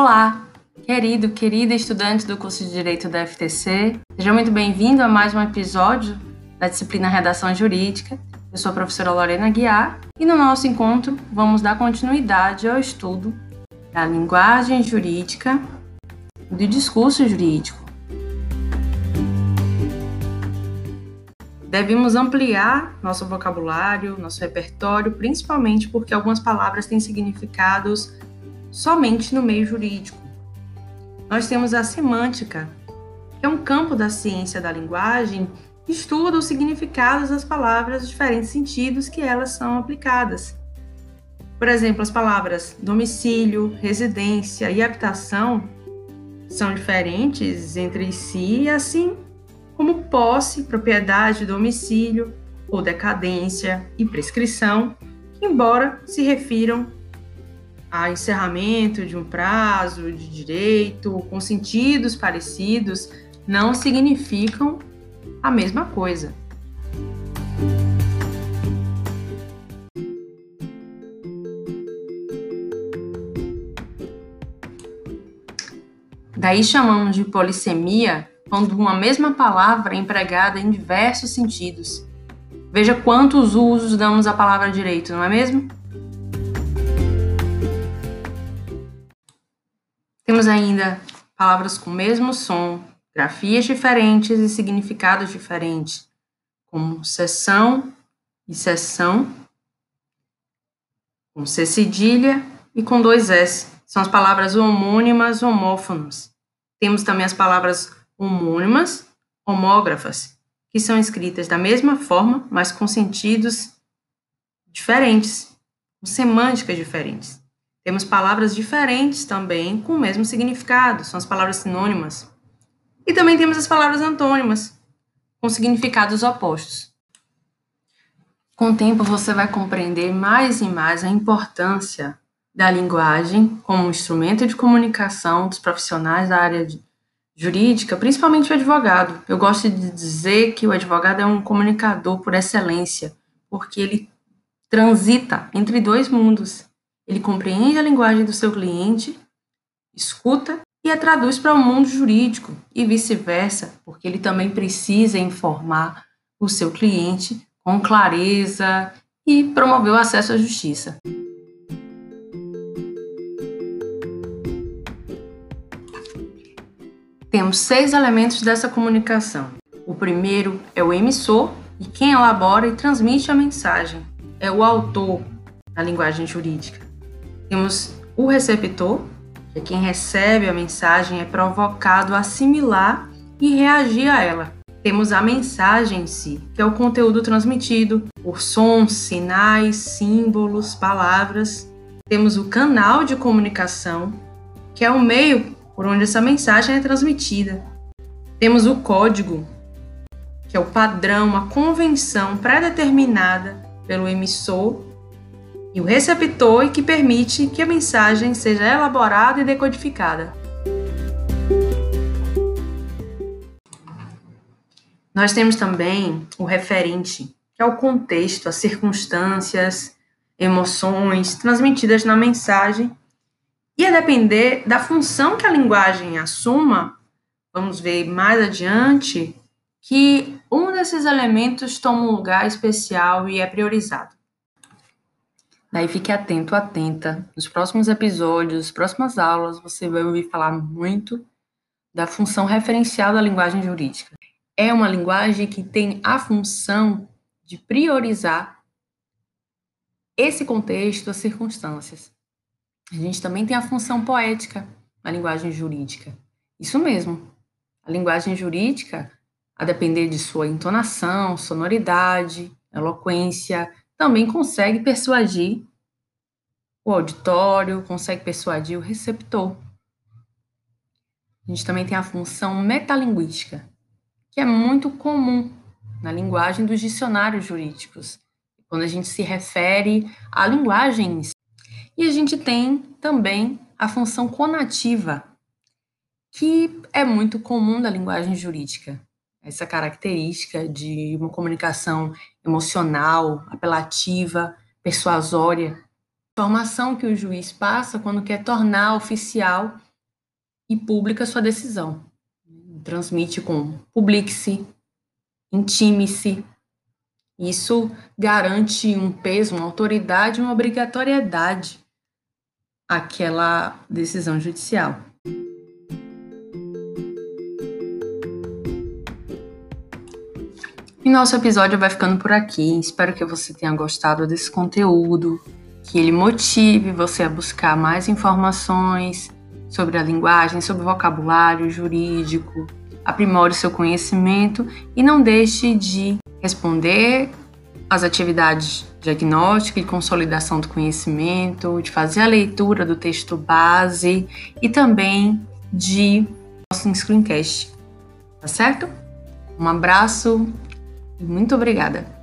Olá, querido, querida estudante do curso de Direito da FTC. Seja muito bem-vindo a mais um episódio da disciplina Redação Jurídica. Eu sou a professora Lorena Guiar e no nosso encontro vamos dar continuidade ao estudo da linguagem jurídica e do discurso jurídico. Devemos ampliar nosso vocabulário, nosso repertório, principalmente porque algumas palavras têm significados somente no meio jurídico. Nós temos a semântica, que é um campo da ciência da linguagem que estuda os significados das palavras, os diferentes sentidos que elas são aplicadas. Por exemplo, as palavras domicílio, residência e habitação são diferentes entre si, assim como posse, propriedade, domicílio ou decadência e prescrição, embora se refiram a encerramento de um prazo de direito com sentidos parecidos, não significam a mesma coisa. Daí chamamos de polissemia quando uma mesma palavra é empregada em diversos sentidos. Veja quantos usos damos à palavra direito, não é mesmo? Temos ainda palavras com o mesmo som, grafias diferentes e significados diferentes, como sessão e sessão, com C cedilha e com dois S. São as palavras homônimas homófonas. Temos também as palavras homônimas homógrafas, que são escritas da mesma forma, mas com sentidos diferentes, com semânticas diferentes. Temos palavras diferentes também com o mesmo significado, são as palavras sinônimas. E também temos as palavras antônimas, com significados opostos. Com o tempo, você vai compreender mais e mais a importância da linguagem como instrumento de comunicação dos profissionais da área jurídica, principalmente o advogado. Eu gosto de dizer que o advogado é um comunicador por excelência, porque ele transita entre dois mundos ele compreende a linguagem do seu cliente, escuta e a traduz para o mundo jurídico e vice-versa, porque ele também precisa informar o seu cliente com clareza e promover o acesso à justiça. Temos seis elementos dessa comunicação. O primeiro é o emissor, e quem elabora e transmite a mensagem é o autor na linguagem jurídica. Temos o receptor, que é quem recebe a mensagem, é provocado a assimilar e reagir a ela. Temos a mensagem em si, que é o conteúdo transmitido por sons, sinais, símbolos, palavras. Temos o canal de comunicação, que é o meio por onde essa mensagem é transmitida. Temos o código, que é o padrão, a convenção pré-determinada pelo emissor e o receptor e que permite que a mensagem seja elaborada e decodificada. Nós temos também o referente, que é o contexto, as circunstâncias, emoções transmitidas na mensagem. E a depender da função que a linguagem assuma, vamos ver mais adiante que um desses elementos toma um lugar especial e é priorizado. Daí fique atento, atenta. Nos próximos episódios, nas próximas aulas, você vai ouvir falar muito da função referencial da linguagem jurídica. É uma linguagem que tem a função de priorizar esse contexto, as circunstâncias. A gente também tem a função poética na linguagem jurídica. Isso mesmo. A linguagem jurídica, a depender de sua entonação, sonoridade, eloquência, também consegue persuadir o auditório, consegue persuadir o receptor. A gente também tem a função metalinguística, que é muito comum na linguagem dos dicionários jurídicos, quando a gente se refere à linguagem. E a gente tem também a função conativa, que é muito comum da linguagem jurídica essa característica de uma comunicação emocional, apelativa, persuasória. Informação que o juiz passa quando quer tornar oficial e pública sua decisão. Transmite com publique-se, intime-se. Isso garante um peso, uma autoridade, uma obrigatoriedade àquela decisão judicial. E nosso episódio vai ficando por aqui. Espero que você tenha gostado desse conteúdo, que ele motive você a buscar mais informações sobre a linguagem, sobre o vocabulário jurídico, aprimore seu conhecimento e não deixe de responder às atividades diagnóstica e consolidação do conhecimento, de fazer a leitura do texto base e também de nosso screencast. Tá certo? Um abraço muito obrigada!